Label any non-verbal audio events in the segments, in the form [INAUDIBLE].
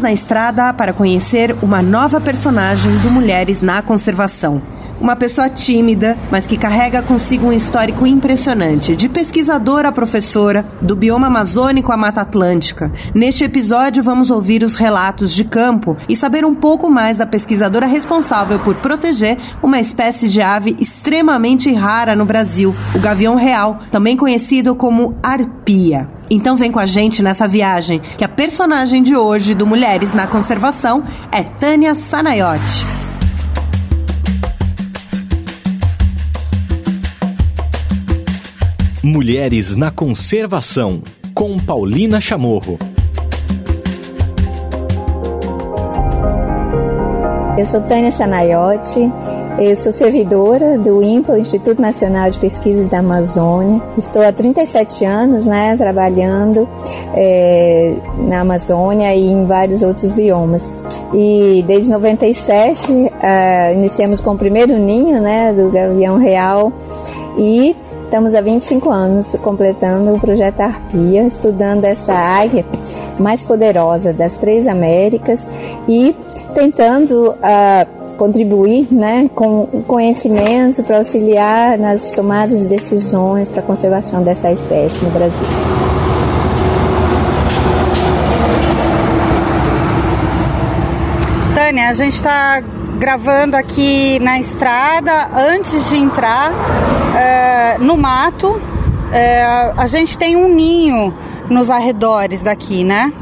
Na estrada para conhecer uma nova personagem do Mulheres na Conservação. Uma pessoa tímida, mas que carrega consigo um histórico impressionante, de pesquisadora a professora, do bioma amazônico à Mata Atlântica. Neste episódio, vamos ouvir os relatos de campo e saber um pouco mais da pesquisadora responsável por proteger uma espécie de ave extremamente rara no Brasil, o gavião real, também conhecido como arpia. Então vem com a gente nessa viagem, que a personagem de hoje do Mulheres na Conservação é Tânia Sanayotti. Mulheres na Conservação, com Paulina Chamorro. Eu sou Tânia Sanaiotti, eu sou servidora do INPA, Instituto Nacional de Pesquisas da Amazônia. Estou há 37 anos né, trabalhando é, na Amazônia e em vários outros biomas. E desde 97 uh, eh, iniciamos com o primeiro ninho né, do Gavião Real e Estamos há 25 anos completando o projeto Arpia, estudando essa águia mais poderosa das três Américas e tentando uh, contribuir né, com conhecimento para auxiliar nas tomadas de decisões para a conservação dessa espécie no Brasil. Tânia, a gente está gravando aqui na estrada antes de entrar é, no mato. É, a gente tem um ninho nos arredores daqui, né?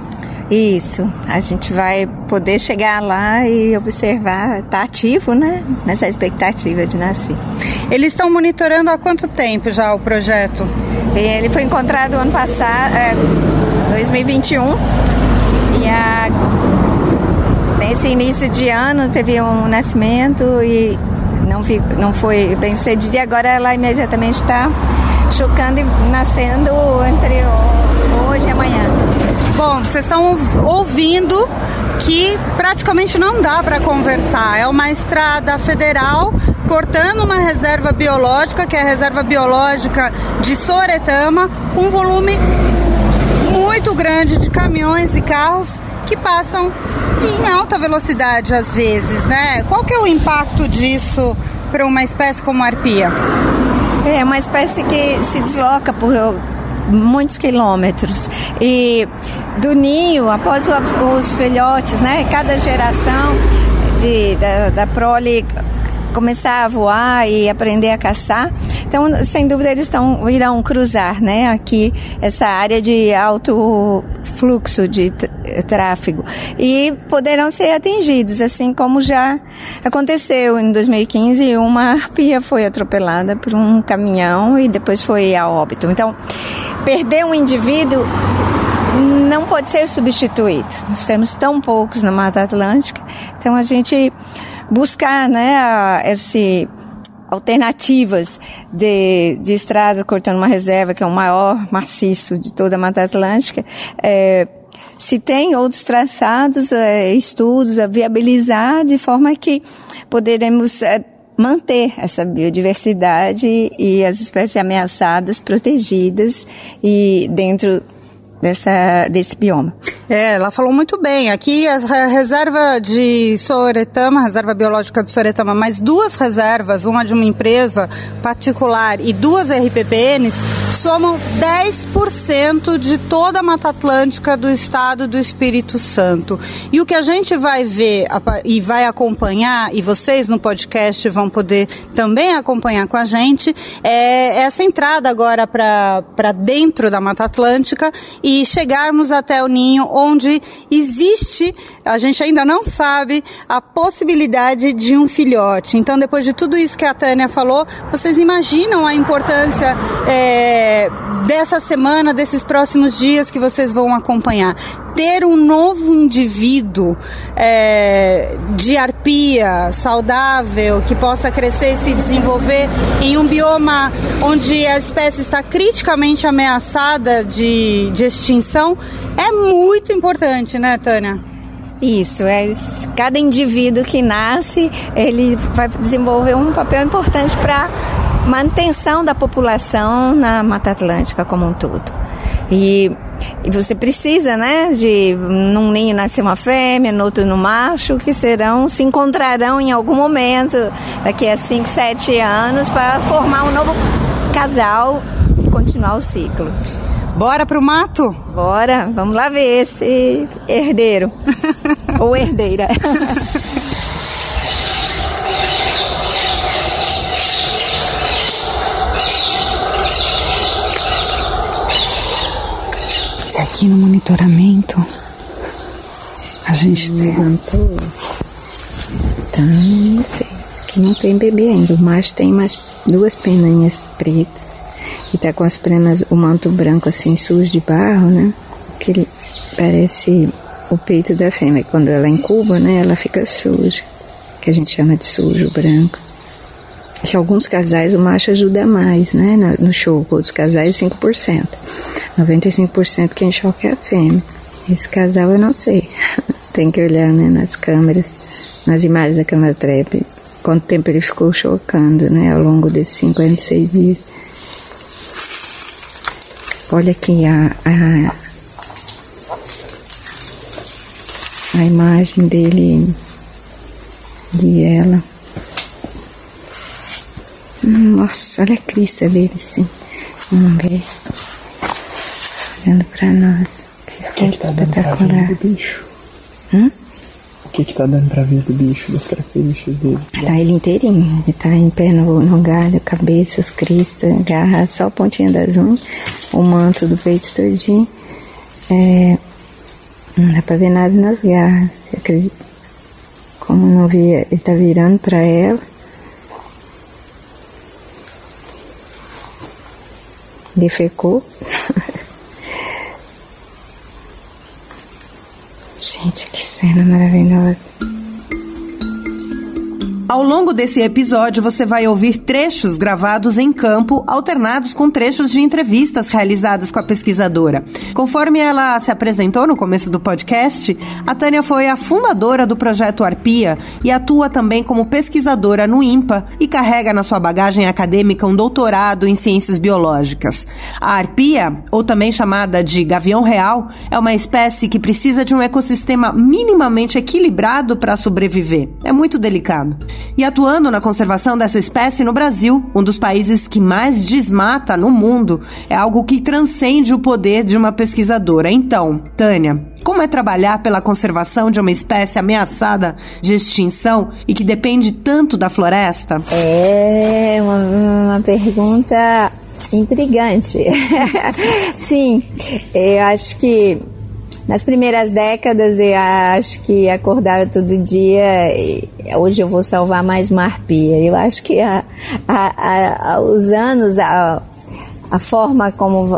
Isso, a gente vai poder chegar lá e observar, tá ativo, né? Nessa expectativa de nascer. Eles estão monitorando há quanto tempo já o projeto? Ele foi encontrado ano passado, é, 2021, e a Nesse início de ano teve um nascimento e não, vi, não foi bem cedido e agora ela imediatamente está chocando e nascendo entre hoje e amanhã. Bom, vocês estão ouvindo que praticamente não dá para conversar. É uma estrada federal cortando uma reserva biológica, que é a reserva biológica de Soretama, com volume muito grande de caminhões e carros que passam em alta velocidade às vezes, né? Qual que é o impacto disso para uma espécie como a arpia? É uma espécie que se desloca por muitos quilômetros e do ninho após os filhotes, né? Cada geração de, da, da prole começar a voar e aprender a caçar. Então, sem dúvida, eles estão, irão cruzar, né, aqui essa área de alto fluxo de tráfego e poderão ser atingidos, assim como já aconteceu em 2015, uma arpia foi atropelada por um caminhão e depois foi a óbito. Então, perder um indivíduo não pode ser substituído. Nós temos tão poucos na Mata Atlântica, então a gente buscar, né, esse alternativas de, de estrada cortando uma reserva que é o maior maciço de toda a Mata Atlântica, é, se tem outros traçados, é, estudos a viabilizar de forma que poderemos é, manter essa biodiversidade e as espécies ameaçadas protegidas e dentro dessa, desse bioma. É, ela falou muito bem. Aqui a reserva de Soretama, reserva biológica de Soretama, mais duas reservas, uma de uma empresa particular e duas RPPNs, somam 10% de toda a Mata Atlântica do estado do Espírito Santo. E o que a gente vai ver e vai acompanhar, e vocês no podcast vão poder também acompanhar com a gente, é essa entrada agora para dentro da Mata Atlântica e chegarmos até o ninho onde existe, a gente ainda não sabe, a possibilidade de um filhote. Então, depois de tudo isso que a Tânia falou, vocês imaginam a importância é, dessa semana, desses próximos dias que vocês vão acompanhar. Ter um novo indivíduo é, de arpia saudável, que possa crescer e se desenvolver em um bioma onde a espécie está criticamente ameaçada de, de extinção, é muito importante, né, Tânia? Isso, é cada indivíduo que nasce, ele vai desenvolver um papel importante para manutenção da população na Mata Atlântica como um todo. E e você precisa, né, de num ninho nascer uma fêmea, no outro no macho, que serão, se encontrarão em algum momento, daqui a 5, 7 anos, para formar um novo casal e continuar o ciclo. Bora pro mato? Bora, vamos lá ver esse herdeiro. [LAUGHS] Ou herdeira. Aqui no monitoramento, a gente levantou. Tá, não sei. Aqui não tem bebê ainda. Macho tem mais duas peninhas pretas e tá com as penas, o manto branco assim sujo de barro, né? Que ele parece o peito da fêmea. Quando ela incuba, né? Ela fica suja, que a gente chama de sujo branco. Em alguns casais o macho ajuda mais, né? No show, outros casais 5%. 95% quem choca é a fêmea. Esse casal eu não sei. [LAUGHS] Tem que olhar né, nas câmeras, nas imagens da câmera trap, quanto tempo ele ficou chocando, né? Ao longo desses 56 dias. Olha aqui a, a, a imagem dele, de ela. Nossa, olha a crista dele, sim. Vamos ver. Olhando pra nós. Que, que, que tá espetacular. bicho? Hum? Que que tá dando pra ver do bicho, das características dele? Tá ele inteirinho. Ele tá em pé no, no galho, cabeça, as cristas, garra, só a pontinha das unhas, o manto do peito todinho. É, não dá pra ver nada nas garras. Você acredita? Como não via, ele tá virando pra ela. Defecou. [LAUGHS] Gente, que cena maravilhosa. Ao longo desse episódio, você vai ouvir trechos gravados em campo, alternados com trechos de entrevistas realizadas com a pesquisadora. Conforme ela se apresentou no começo do podcast, a Tânia foi a fundadora do projeto Arpia e atua também como pesquisadora no IMPA e carrega na sua bagagem acadêmica um doutorado em ciências biológicas. A arpia, ou também chamada de gavião real, é uma espécie que precisa de um ecossistema minimamente equilibrado para sobreviver. É muito delicado. E atuando na conservação dessa espécie no Brasil, um dos países que mais desmata no mundo, é algo que transcende o poder de uma pesquisadora. Então, Tânia, como é trabalhar pela conservação de uma espécie ameaçada de extinção e que depende tanto da floresta? É uma, uma pergunta intrigante. [LAUGHS] Sim, eu acho que nas primeiras décadas eu acho que acordava todo dia, hoje eu vou salvar mais uma arpia. Eu acho que a, a, a, os anos, a, a forma como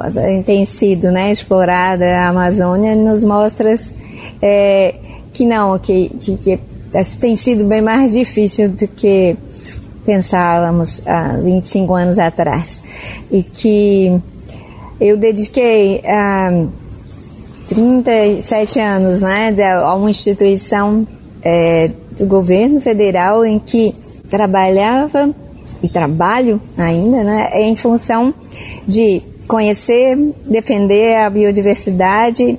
tem sido né, explorada a Amazônia nos mostra é, que não, que, que, que tem sido bem mais difícil do que pensávamos há 25 anos atrás. E que eu dediquei a 37 anos né, a uma instituição é, do governo federal em que trabalhava e trabalho ainda né, em função de conhecer, defender a biodiversidade,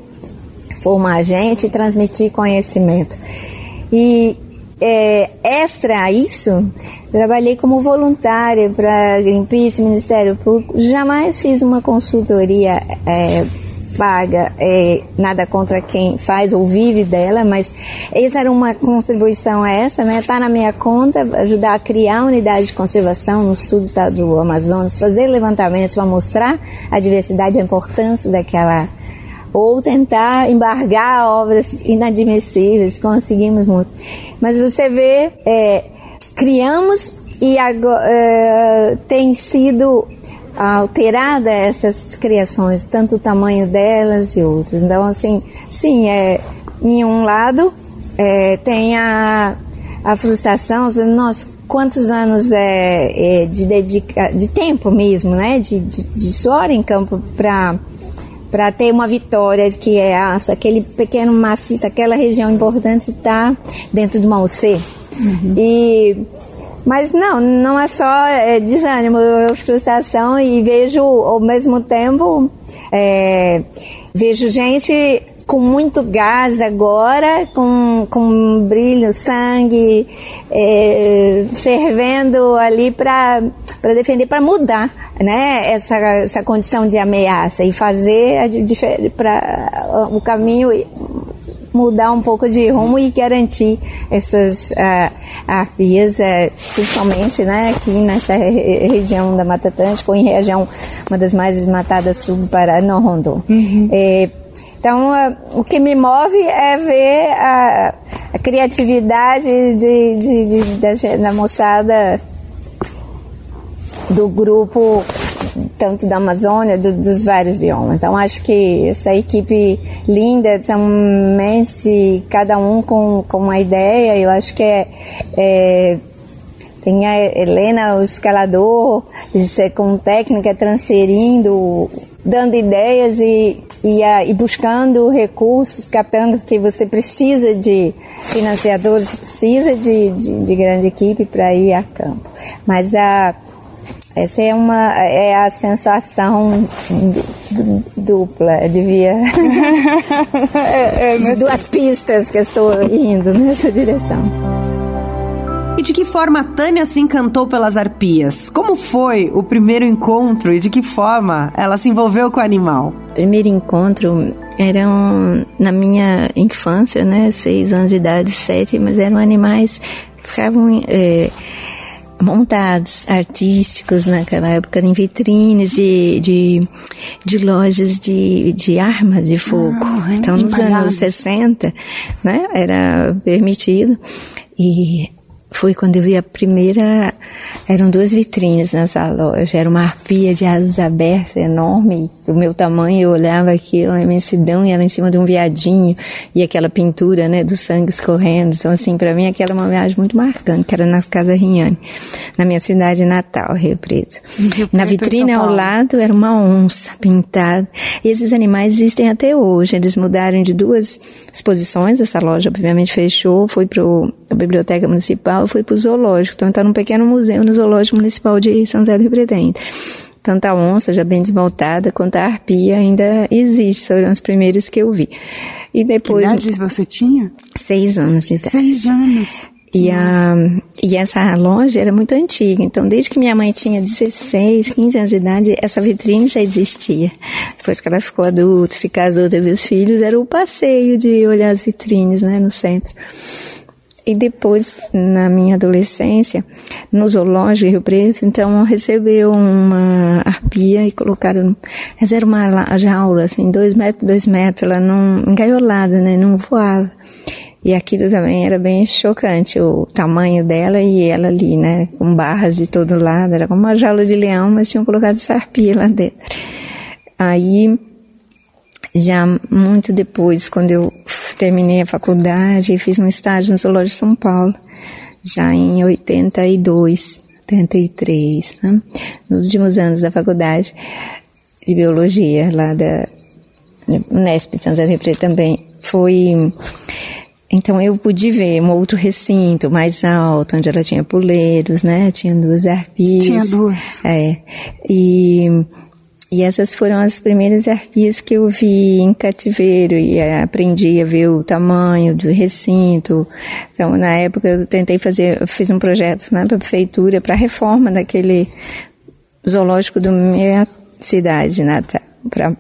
formar gente transmitir conhecimento. E é, extra a isso, trabalhei como voluntária para Greenpeace, Ministério Público, jamais fiz uma consultoria é, paga, é, nada contra quem faz ou vive dela, mas essa era uma contribuição essa, né? Tá na minha conta, ajudar a criar unidade de conservação no sul do estado do Amazonas, fazer levantamentos para mostrar a diversidade e a importância daquela ou tentar embargar obras inadmissíveis, conseguimos muito. Mas você vê, é, criamos e agora, é, tem sido alterada essas criações, tanto o tamanho delas e outras. Então, assim, sim, é, em um lado é, tem a, a frustração, nossa, quantos anos é, é, de dedica, de tempo mesmo, né, de, de, de suor em campo para para ter uma vitória que é aquele pequeno maciço, aquela região importante está dentro de uma UC. Uhum. E mas não, não é só é, desânimo, é frustração e vejo ao mesmo tempo é, vejo gente com muito gás agora, com, com brilho, sangue, é, fervendo ali para defender, para mudar né, essa, essa condição de ameaça e fazer para o caminho mudar um pouco de rumo e garantir essas arpias, uh, principalmente né, aqui nessa re região da Mata Atlântica, ou em região, uma das mais desmatadas sul do Pará, no Rondô. Uhum. É, então, uh, o que me move é ver a, a criatividade de, de, de, da, da moçada do grupo tanto da Amazônia, do, dos vários biomas. Então acho que essa equipe linda, são imensos, cada um com, com uma ideia, eu acho que é, é tem a Helena, o escalador, com técnica transferindo, dando ideias e, e, e, buscando recursos, captando que você precisa de financiadores, precisa de, de, de grande equipe para ir a campo. Mas a essa é uma é a sensação dupla, devia [LAUGHS] é, é, de duas pistas que estou indo nessa direção. E de que forma a Tânia se encantou pelas arpias? Como foi o primeiro encontro e de que forma ela se envolveu com o animal? Primeiro encontro eram na minha infância, né, seis anos de idade, sete, mas eram animais que ficavam é, montados artísticos naquela época em vitrines de, de, de lojas de, de armas de fogo. Ah, então, nos anos 60, né, era permitido. E foi quando eu vi a primeira. Eram duas vitrines nessa loja. Era uma arpia de asas abertas enorme, do meu tamanho. Eu olhava aquilo, a imensidão, e ela em cima de um viadinho, e aquela pintura, né, do sangue escorrendo. Então, assim, para mim, aquela é uma viagem muito marcante, que era na Casa Rinhane, na minha cidade natal, Rio Preto. Rio na vitrine ao lado era uma onça pintada. E esses animais existem até hoje. Eles mudaram de duas exposições. Essa loja, obviamente, fechou, foi para a Biblioteca Municipal municipal, eu fui para o zoológico. Então, está num pequeno museu no Zoológico Municipal de São José do Rio Preto. Tanto a onça, já bem desmontada, quanto a arpia ainda existe. Foram os primeiros que eu vi. E depois. Que idade você tinha? Seis anos de idade. Seis anos. E, a, e essa loja era muito antiga, então desde que minha mãe tinha 16, 15 anos de idade, essa vitrine já existia. Depois que ela ficou adulta, se casou, teve os filhos, era o passeio de olhar as vitrines, né, no centro. E depois, na minha adolescência, no zoológico Rio Preto, então recebeu uma arpia e colocaram, mas era uma jaula, assim, dois metros, dois metros, ela não, engaiolada, né, não voava. E aquilo também era bem chocante, o tamanho dela e ela ali, né, com barras de todo lado, era como uma jaula de leão, mas tinham colocado essa arpia lá dentro. Aí, já muito depois, quando eu terminei a faculdade e fiz um estágio no Zoológico de São Paulo, já em 82, 83, né? nos últimos anos da faculdade de biologia lá da Unesp de do Rio também. Foi então eu pude ver um outro recinto mais alto, onde ela tinha puleiros, né? Tinha duas arpias. Tinha duas. É. E e essas foram as primeiras arpias que eu vi em cativeiro e aprendi a ver o tamanho do recinto. Então, na época eu tentei fazer, eu fiz um projeto né, para a prefeitura para reforma daquele zoológico da minha cidade natal para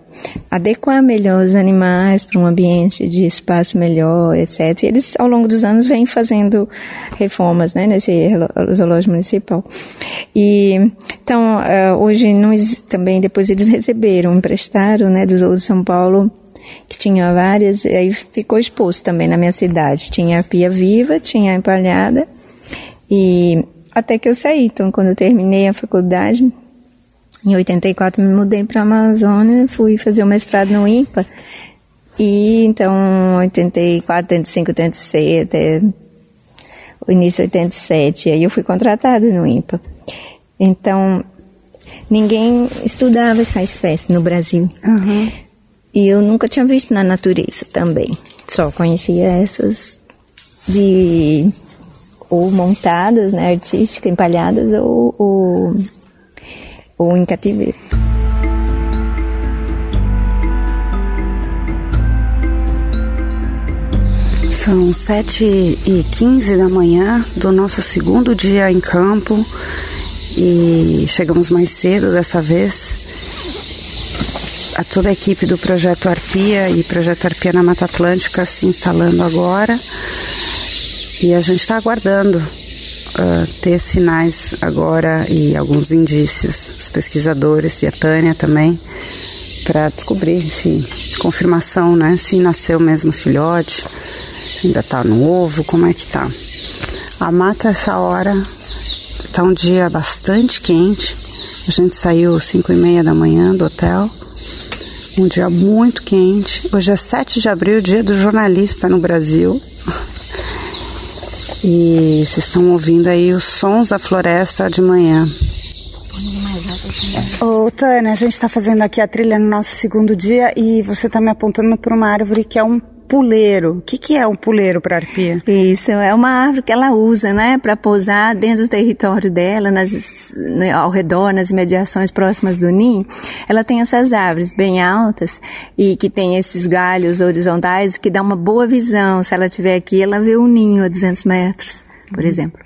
adequar melhor os animais para um ambiente de espaço melhor, etc. E eles, ao longo dos anos, vêm fazendo reformas, né, nesse zoológico municipal. E, então, uh, hoje, também, depois eles receberam, emprestaram, né, do Zoo de São Paulo, que tinha várias, aí ficou exposto também na minha cidade. Tinha a pia viva, tinha a empalhada, e até que eu saí. Então, quando eu terminei a faculdade, em 84 me mudei para a Amazônia, fui fazer o mestrado no INPA. E então, 84, 85, 86, até o início de 87, aí eu fui contratada no INPA. Então, ninguém estudava essa espécie no Brasil. Uhum. E eu nunca tinha visto na natureza também. Só conhecia essas de ou montadas, né, artísticas, empalhadas, ou, ou ou em cativeiro. São 7 e 15 da manhã do nosso segundo dia em campo e chegamos mais cedo dessa vez. A toda a equipe do Projeto Arpia e Projeto Arpia na Mata Atlântica se instalando agora e a gente está aguardando uh, ter sinais agora e alguns indícios. Os pesquisadores e a Tânia também para descobrir se confirmação, né, se nasceu mesmo filhote Ainda tá no ovo? Como é que tá? A mata essa hora tá um dia bastante quente. A gente saiu 5 e meia da manhã do hotel. Um dia muito quente. Hoje é 7 de abril, dia do jornalista no Brasil. E vocês estão ouvindo aí os sons da floresta de manhã. Ô, Tânia, a gente está fazendo aqui a trilha no nosso segundo dia e você está me apontando para uma árvore que é um puleiro. O que, que é um puleiro para arpia? Isso, é uma árvore que ela usa, né, para pousar dentro do território dela, nas, ao redor, nas imediações próximas do ninho. Ela tem essas árvores bem altas e que tem esses galhos horizontais que dá uma boa visão. Se ela estiver aqui, ela vê um ninho a 200 metros, por uhum. exemplo.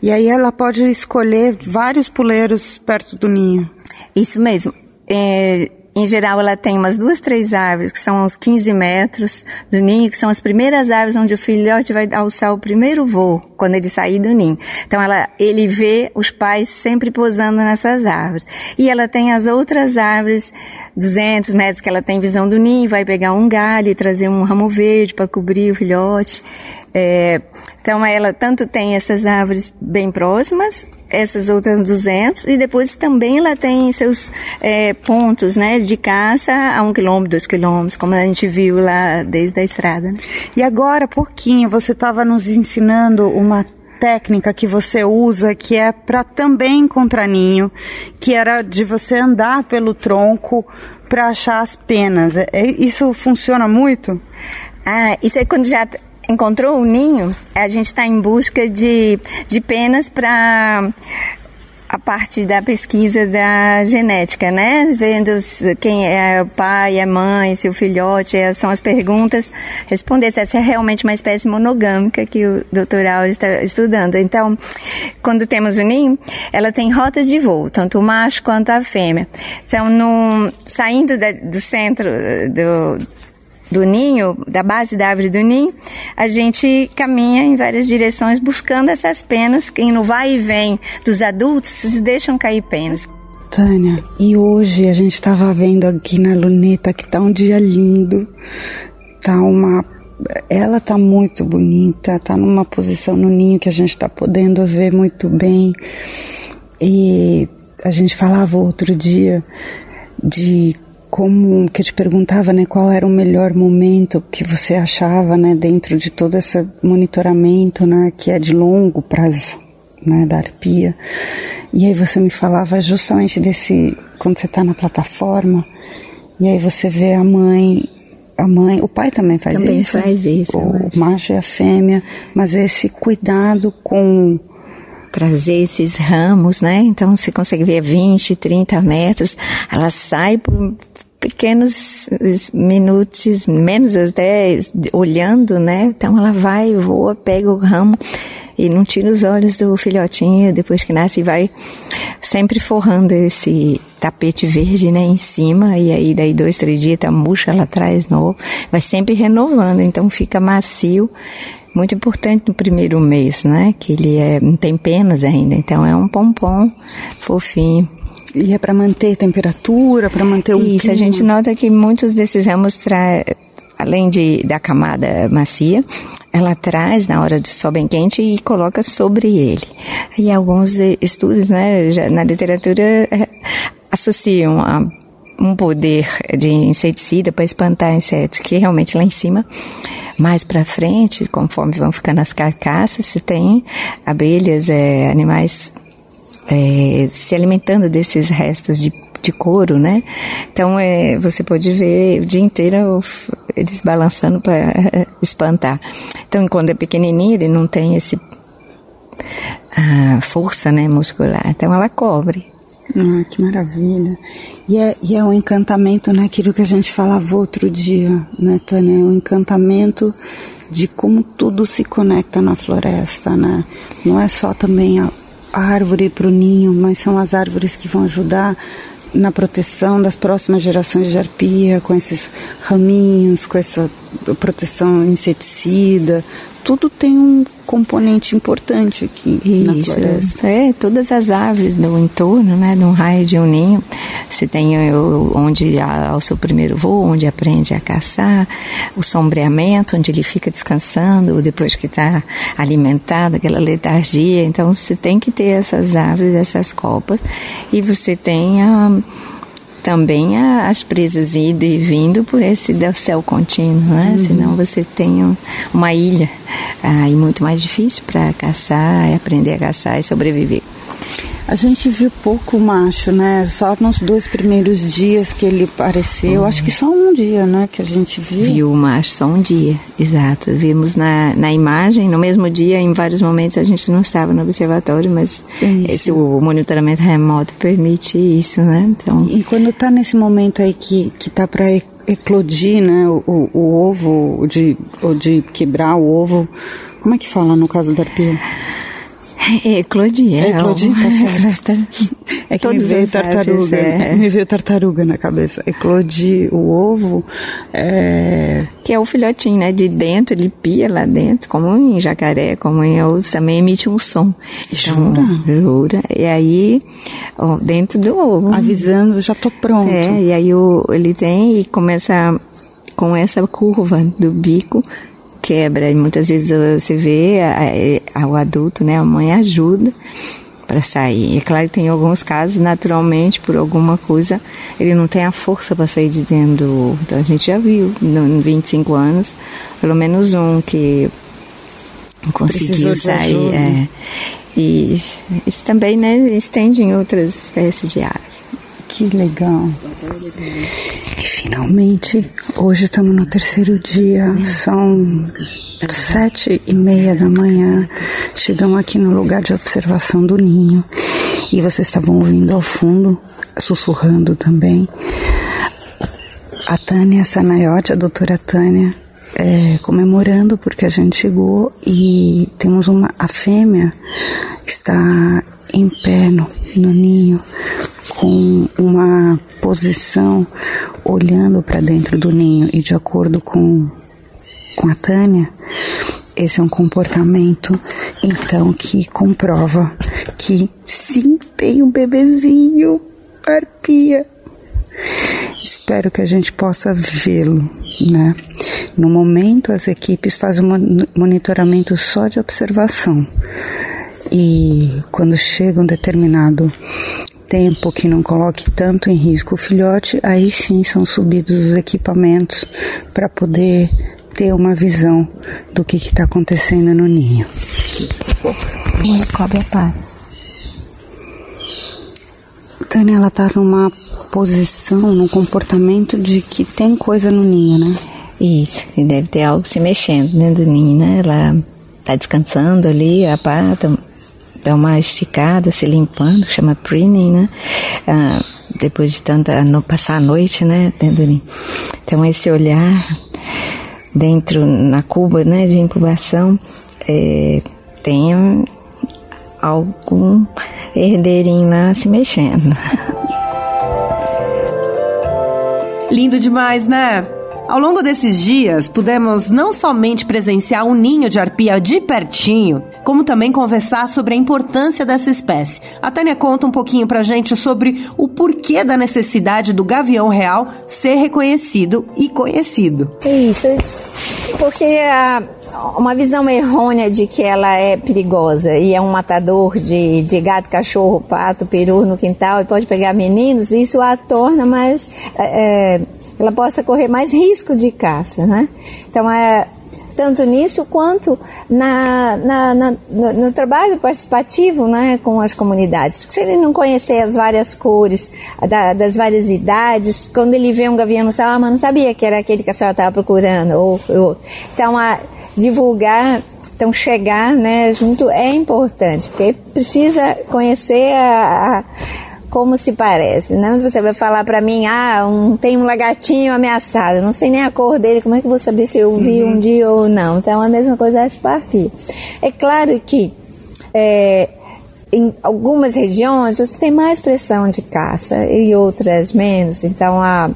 E aí ela pode escolher vários puleiros perto do ninho. Isso mesmo. É, em geral, ela tem umas duas, três árvores, que são uns 15 metros do ninho, que são as primeiras árvores onde o filhote vai alçar o primeiro voo, quando ele sair do ninho. Então, ela, ele vê os pais sempre posando nessas árvores. E ela tem as outras árvores, 200 metros, que ela tem visão do ninho, vai pegar um galho e trazer um ramo verde para cobrir o filhote. É, então ela tanto tem essas árvores bem próximas, essas outras 200, e depois também ela tem seus é, pontos né, de caça a um quilômetro, dois quilômetros, como a gente viu lá desde a estrada. Né? E agora, pouquinho, você estava nos ensinando uma técnica que você usa que é para também encontrar ninho, que era de você andar pelo tronco para achar as penas. É, isso funciona muito? Ah, isso é quando já encontrou o ninho, a gente está em busca de, de penas para a parte da pesquisa da genética, né? Vendo quem é o pai, a mãe, se o filhote, são as perguntas. Responder se essa é realmente uma espécie monogâmica que o doutor Auri está estudando. Então, quando temos o ninho, ela tem rotas de voo, tanto o macho quanto a fêmea. Então, no, saindo da, do centro do, do ninho, da base da árvore do ninho, a gente caminha em várias direções buscando essas penas. Quem no vai e vem dos adultos, se deixam cair penas. Tânia, e hoje a gente estava vendo aqui na luneta que tá um dia lindo, tá uma ela tá muito bonita, tá numa posição no ninho que a gente está podendo ver muito bem. E a gente falava outro dia de como que eu te perguntava, né, qual era o melhor momento que você achava, né, dentro de todo esse monitoramento, né, que é de longo prazo, né, da arpia. E aí você me falava justamente desse quando você está na plataforma e aí você vê a mãe, a mãe, o pai também faz também isso. Também faz isso. O macho e a fêmea, mas esse cuidado com trazer esses ramos, né? Então você consegue ver 20, 30 metros, ela sai por pequenos minutos, menos até olhando, né? Então ela vai, voa, pega o ramo e não tira os olhos do filhotinho depois que nasce e vai sempre forrando esse tapete verde, né, em cima e aí daí dois, três dias tá murcha lá atrás novo, vai sempre renovando, então fica macio muito importante no primeiro mês, né? Que ele é, não tem penas ainda, então é um pompom fofinho. E é para manter temperatura, para manter o Isso, clima. a gente nota que muitos desses ramos tra... além de da camada macia, ela traz na hora do sol bem quente e coloca sobre ele. E alguns estudos, né, na literatura é, associam a um poder de inseticida para espantar insetos, que realmente lá em cima, mais para frente, conforme vão ficando as carcaças, se tem abelhas, é, animais é, se alimentando desses restos de, de couro, né? Então é, você pode ver o dia inteiro eles balançando para [LAUGHS] espantar. Então quando é pequenininho ele não tem esse a força, né, muscular. Então ela cobre. Ah, que maravilha. E é, e é um encantamento né, que a gente falava outro dia, né, Tânia? É um encantamento de como tudo se conecta na floresta, né? Não é só também a árvore para o ninho, mas são as árvores que vão ajudar na proteção das próximas gerações de arpia, com esses raminhos, com essa proteção inseticida, tudo tem um componente importante aqui Isso, na floresta. É, todas as árvores do entorno, né, de um raio de um ninho, você tem onde há o seu primeiro voo, onde aprende a caçar, o sombreamento, onde ele fica descansando, depois que está alimentado, aquela letargia. Então, você tem que ter essas árvores, essas copas, e você tem a também as presas indo e vindo por esse céu contínuo, né? Uhum. Senão você tem uma ilha aí muito mais difícil para caçar, aprender a caçar e sobreviver. A gente viu pouco macho, né? Só nos dois primeiros dias que ele apareceu. Uhum. Acho que só um dia, né? Que a gente viu. Viu o macho só um dia, exato. Vimos na, na imagem, no mesmo dia, em vários momentos a gente não estava no observatório, mas esse, o monitoramento remoto permite isso, né? Então... E quando está nesse momento aí que, que tá para eclodir, né? O, o, o ovo, de, ou de quebrar o ovo, como é que fala no caso da arpia? É, eclodir. É, eclodir, tá certo. É que Todos me veio tartaruga, é. me veio tartaruga na cabeça. Eclodir o ovo é... Que é o filhotinho, né? De dentro, ele pia lá dentro, como em jacaré, como em outros, também emite um som. Jura? Então, jura. E aí, ó, dentro do ovo. Avisando, já tô pronto. É, e aí o, ele tem e começa com essa curva do bico quebra. E muitas vezes você vê a, a, o adulto, né, a mãe ajuda para sair. É claro que tem alguns casos, naturalmente, por alguma coisa, ele não tem a força para sair de dentro do. Então a gente já viu, em 25 anos, pelo menos um que conseguiu sair. É. E isso também né, estende em outras espécies de ave. Que legal. E finalmente, hoje estamos no terceiro dia, são sete e meia da manhã. Chegamos aqui no lugar de observação do ninho e vocês estavam ouvindo ao fundo, sussurrando também. A Tânia Sanaiotti, a doutora Tânia, é, comemorando porque a gente chegou e temos uma a fêmea está em pé no, no ninho com uma posição olhando para dentro do ninho e de acordo com, com a Tânia, esse é um comportamento então que comprova que sim tem um bebezinho arpia. Espero que a gente possa vê-lo, né? No momento as equipes fazem um monitoramento só de observação. E quando chega um determinado tempo que não coloque tanto em risco o filhote, aí sim são subidos os equipamentos para poder ter uma visão do que está acontecendo no ninho. Cobre a paz. Tânia, ela está numa posição, num comportamento de que tem coisa no ninho, né? Isso, deve ter algo se mexendo dentro do ninho, né? Ela está descansando ali, a pata, dá uma esticada, se limpando, chama preening, né? Ah, depois de tanta no, passar a noite, né? De, então esse olhar dentro na cuba, né? De incubação é, tem algum herdeirinho lá se mexendo. Lindo demais, né? Ao longo desses dias, pudemos não somente presenciar um ninho de arpia de pertinho, como também conversar sobre a importância dessa espécie. A Tânia conta um pouquinho pra gente sobre o porquê da necessidade do gavião real ser reconhecido e conhecido. Isso, porque a uma visão errônea de que ela é perigosa e é um matador de, de gato, cachorro, pato, peru no quintal e pode pegar meninos, isso a torna mais é ela possa correr mais risco de caça, né? Então é tanto nisso quanto na, na, na no, no, trabalho participativo né, com as comunidades. Porque se ele não conhecer as várias cores, da, das várias idades, quando ele vê um gavião no céu, ah, mas não sabia que era aquele que a senhora estava procurando. Ou, ou, então, a, divulgar, então chegar né, junto é importante, porque precisa conhecer a, a como se parece. Não você vai falar para mim, ah, um, tem um lagartinho ameaçado, não sei nem a cor dele, como é que eu vou saber se eu vi uhum. um dia ou não? Então a mesma coisa acho para arpia. É claro que é, em algumas regiões você tem mais pressão de caça e outras menos. Então, há,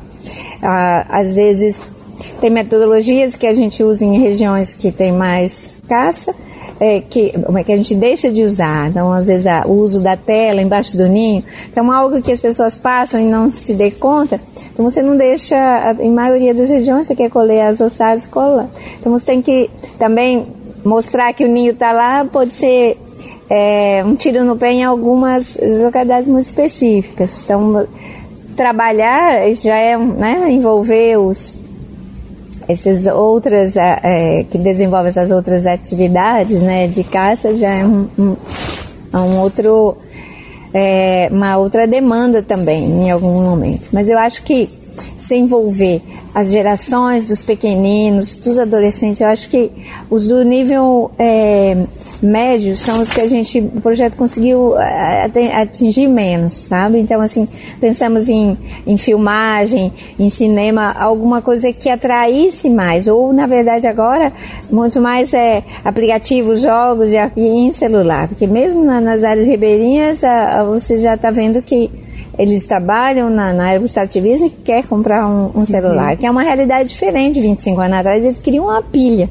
há, às vezes, tem metodologias que a gente usa em regiões que tem mais caça, é, que, é que a gente deixa de usar. Então, às vezes, o uso da tela embaixo do ninho. Então, algo que as pessoas passam e não se dê conta. Então, você não deixa, em maioria das regiões, você quer colher as ossadas, cola. Então, você tem que também mostrar que o ninho está lá, pode ser é, um tiro no pé em algumas localidades muito específicas. Então, trabalhar já é né, envolver os essas outras é, que desenvolvem essas outras atividades né de caça já é um, um, um outro é, uma outra demanda também em algum momento. Mas eu acho que se envolver as gerações dos pequeninos, dos adolescentes. Eu acho que os do nível é, médio são os que a gente, o projeto conseguiu é, atingir menos, sabe? Então, assim, pensamos em, em filmagem, em cinema, alguma coisa que atraísse mais, ou, na verdade, agora, muito mais é aplicativos, jogos e em celular, porque mesmo nas áreas ribeirinhas, você já está vendo que eles trabalham na, na área do extrativismo e quer comprar um, um celular, uhum. que é uma realidade diferente. 25 anos atrás eles queriam uma pilha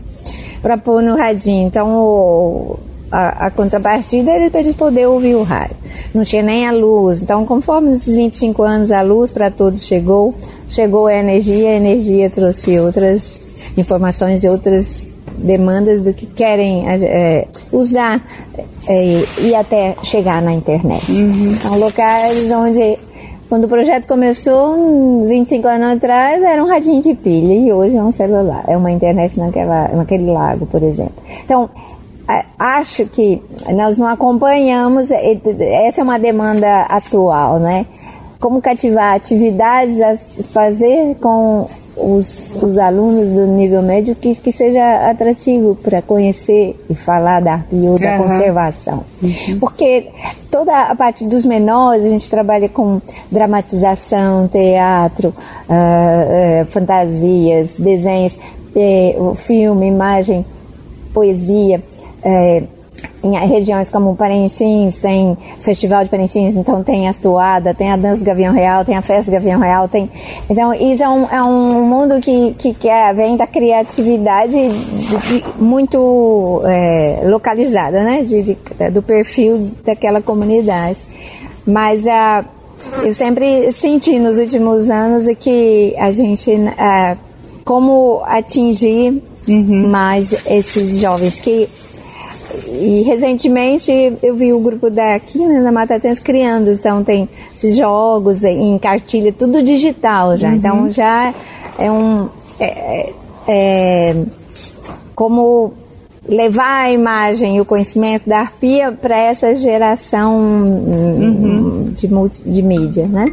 para pôr no radinho. Então o, a, a, contrapartida era para eles poderem ouvir o rádio. Não tinha nem a luz. Então, conforme nesses 25 anos a luz para todos chegou, chegou a energia, a energia trouxe outras informações e outras demandas do que querem é, usar é, e até chegar na internet. Uhum. São locais onde, quando o projeto começou, 25 anos atrás, era um radinho de pilha e hoje é um celular, é uma internet naquela, naquele lago, por exemplo. Então, acho que nós não acompanhamos, essa é uma demanda atual, né? Como cativar atividades a fazer com os, os alunos do nível médio que, que seja atrativo para conhecer e falar da arpia ou da uhum. conservação. Uhum. Porque toda a parte dos menores, a gente trabalha com dramatização, teatro, uh, uh, fantasias, desenhos, uh, filme, imagem, poesia. Uh, em regiões como Parintins, tem Festival de Parintins, então tem a toada, tem a dança Gavião Real, tem a festa Gavião Real, tem... Então, isso é um, é um mundo que, que, que é, vem da criatividade de, de, muito é, localizada, né? De, do perfil daquela comunidade. Mas a... Eu sempre senti nos últimos anos que a gente, é, como atingir uhum. mais esses jovens que e recentemente eu vi o grupo daqui né, na Mata Atlântica criando, então tem esses jogos em cartilha, tudo digital já. Uhum. Então já é um. É, é, é, como levar a imagem e o conhecimento da arpia para essa geração uhum. de, de mídia, né?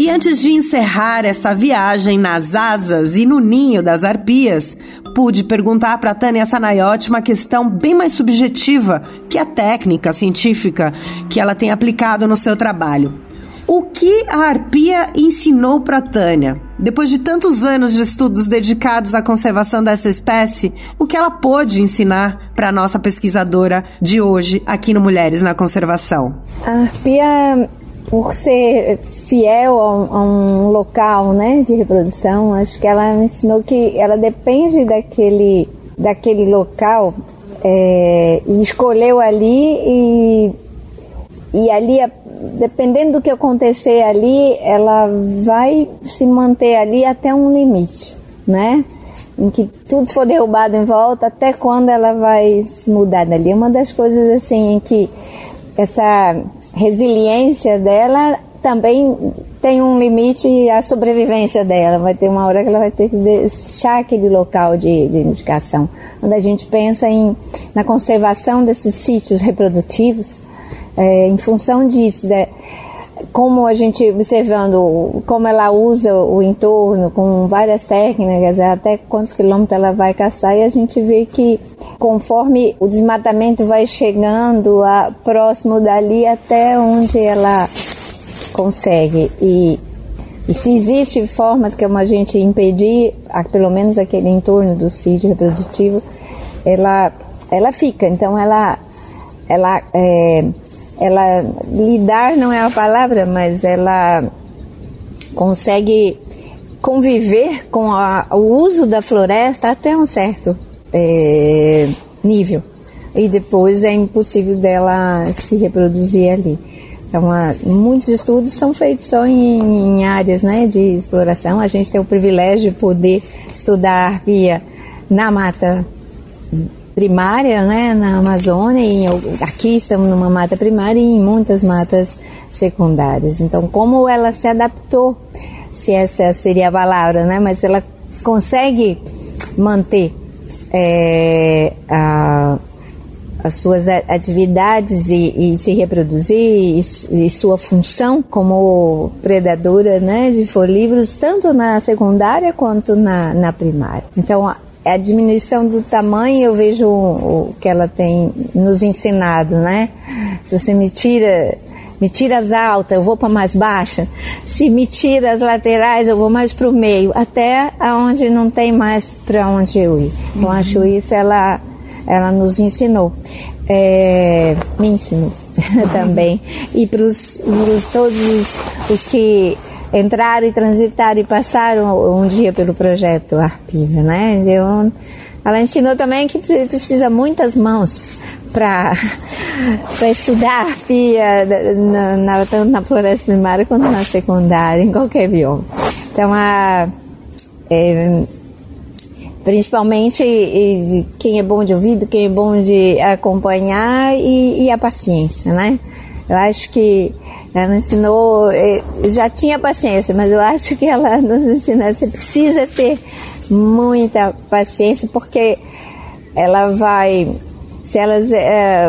E antes de encerrar essa viagem nas asas e no ninho das arpias, pude perguntar para Tânia Sanayotti uma questão bem mais subjetiva que a técnica científica que ela tem aplicado no seu trabalho. O que a arpia ensinou para Tânia? Depois de tantos anos de estudos dedicados à conservação dessa espécie, o que ela pôde ensinar para a nossa pesquisadora de hoje aqui no Mulheres na Conservação? A arpia por ser fiel a um, a um, local né, de reprodução, acho que ela me ensinou que ela depende daquele, daquele local é, e escolheu ali e, e ali, dependendo do que acontecer ali, ela vai se manter ali até um limite, né? Em que tudo for derrubado em volta, até quando ela vai se mudar dali. Uma das coisas assim em que essa resiliência dela também tem um limite à sobrevivência dela. Vai ter uma hora que ela vai ter que deixar aquele local de, de indicação. Quando a gente pensa em, na conservação desses sítios reprodutivos, é, em função disso, né, como a gente observando como ela usa o entorno com várias técnicas, até quantos quilômetros ela vai caçar, e a gente vê que conforme o desmatamento vai chegando a, próximo dali até onde ela consegue e, e se existe forma como a gente impedir, pelo menos aquele entorno do sítio reprodutivo, ela, ela fica. Então ela, ela, é, ela lidar não é a palavra, mas ela consegue conviver com a, o uso da floresta até um certo é, nível e depois é impossível dela se reproduzir ali. Então, muitos estudos são feitos só em, em, áreas né, de exploração. A gente tem o privilégio de poder estudar a arpia na mata primária, né, na Amazônia, e aqui estamos numa mata primária e em muitas matas secundárias. Então, como ela se adaptou, se essa seria a palavra, né, mas ela consegue manter é, a, as suas atividades e, e se reproduzir e, e, sua função como predadora né, de folívoros, tanto na secundária quanto na, na primária. Então, a, a diminuição do tamanho eu vejo o, que ela tem nos ensinado, né? Se você me tira me tira as altas, eu vou para mais baixa. Se me tira as laterais, eu vou mais para o meio, até aonde não tem mais para onde eu ir. Então, uhum. acho isso ela ela nos ensinou. É, me ensinou [LAUGHS] também. E para todos os, os que entraram e transitaram e passaram um dia pelo projeto Arpia, né? Então, ela ensinou também que precisa muitas mãos para [LAUGHS] estudar arpia na, na, tanto na floresta primária quanto na secundária, em qualquer bioma. Então, a, é, Principalmente quem é bom de ouvido, quem é bom de acompanhar e, e a paciência, né? Eu acho que ela ensinou, eh, já tinha paciência, mas eu acho que ela nos ensinou, você precisa ter muita paciência, porque ela vai se elas é,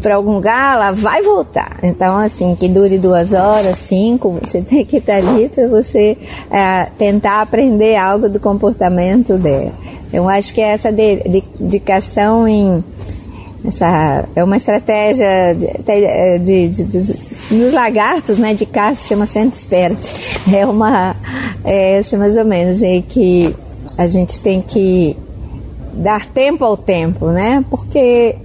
para algum lugar, ela vai voltar. Então, assim, que dure duas horas, cinco, você tem que estar ali para você é, tentar aprender algo do comportamento dela. Eu acho que essa dedicação em essa é uma estratégia de, de, de, de nos lagartos, né, de caça, chama centro espera. É uma é essa mais ou menos é que a gente tem que dar tempo ao tempo, né? Porque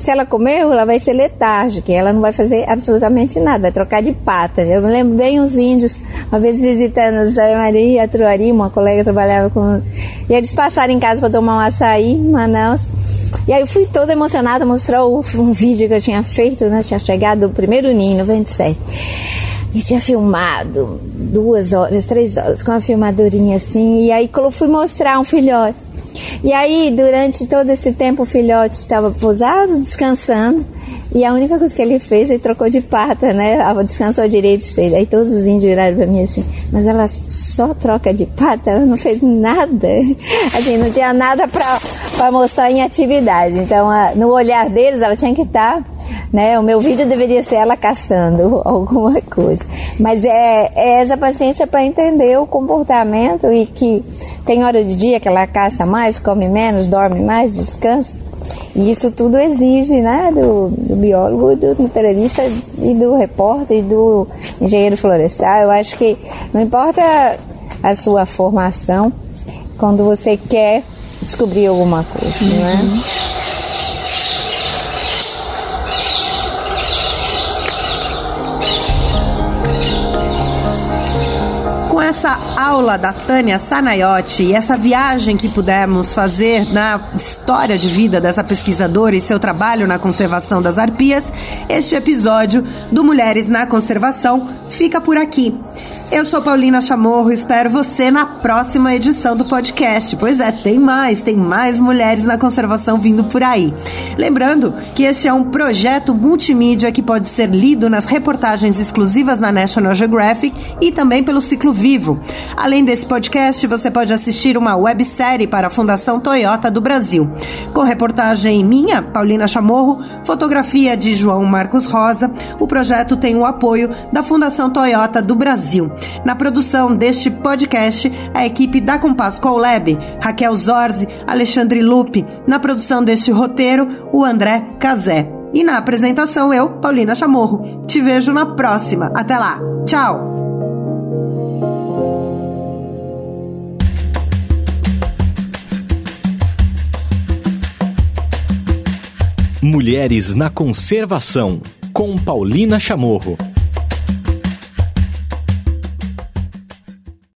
se ela comeu, ela vai ser letárgica, ela não vai fazer absolutamente nada, vai trocar de pata. Eu me lembro bem os índios, uma vez visitando Zé Maria, Truari, uma colega trabalhava com. E eles passaram em casa para tomar um açaí em Manaus. E aí eu fui toda emocionada, mostrar um vídeo que eu tinha feito, né? Tinha chegado o primeiro ninho, 97. E tinha filmado duas horas, três horas, com uma filmadorinha assim. E aí fui mostrar um filhote. E aí, durante todo esse tempo, o filhote estava pousado, descansando. E a única coisa que ele fez, ele trocou de pata, né? Descansou direito. Aí todos os índios viraram pra mim assim, mas ela só troca de pata, ela não fez nada. [LAUGHS] Assim, não tinha nada pra mostrar em atividade. Então, no olhar deles, ela tinha que estar. Tá, né? O meu vídeo deveria ser ela caçando [LAUGHS] alguma coisa. Mas é, é essa paciência para entender o comportamento e que tem hora de dia que ela caça mais, come menos, dorme mais, descansa. E isso tudo exige né, do, do biólogo, do naturalista e do repórter e do engenheiro florestal. Eu acho que não importa a sua formação, quando você quer descobrir alguma coisa, uhum. né? Aula da Tânia Sanayotti e essa viagem que pudemos fazer na história de vida dessa pesquisadora e seu trabalho na conservação das arpias, este episódio do Mulheres na Conservação fica por aqui. Eu sou Paulina Chamorro, espero você na próxima edição do podcast. Pois é, tem mais, tem mais mulheres na conservação vindo por aí. Lembrando que este é um projeto multimídia que pode ser lido nas reportagens exclusivas na National Geographic e também pelo Ciclo Vivo. Além desse podcast, você pode assistir uma websérie para a Fundação Toyota do Brasil, com reportagem minha, Paulina Chamorro, fotografia de João Marcos Rosa. O projeto tem o apoio da Fundação Toyota do Brasil. Na produção deste podcast, a equipe da Compass Colab, Raquel Zorzi, Alexandre Lupe. Na produção deste roteiro, o André Cazé. E na apresentação, eu, Paulina Chamorro. Te vejo na próxima. Até lá. Tchau! Mulheres na Conservação, com Paulina Chamorro.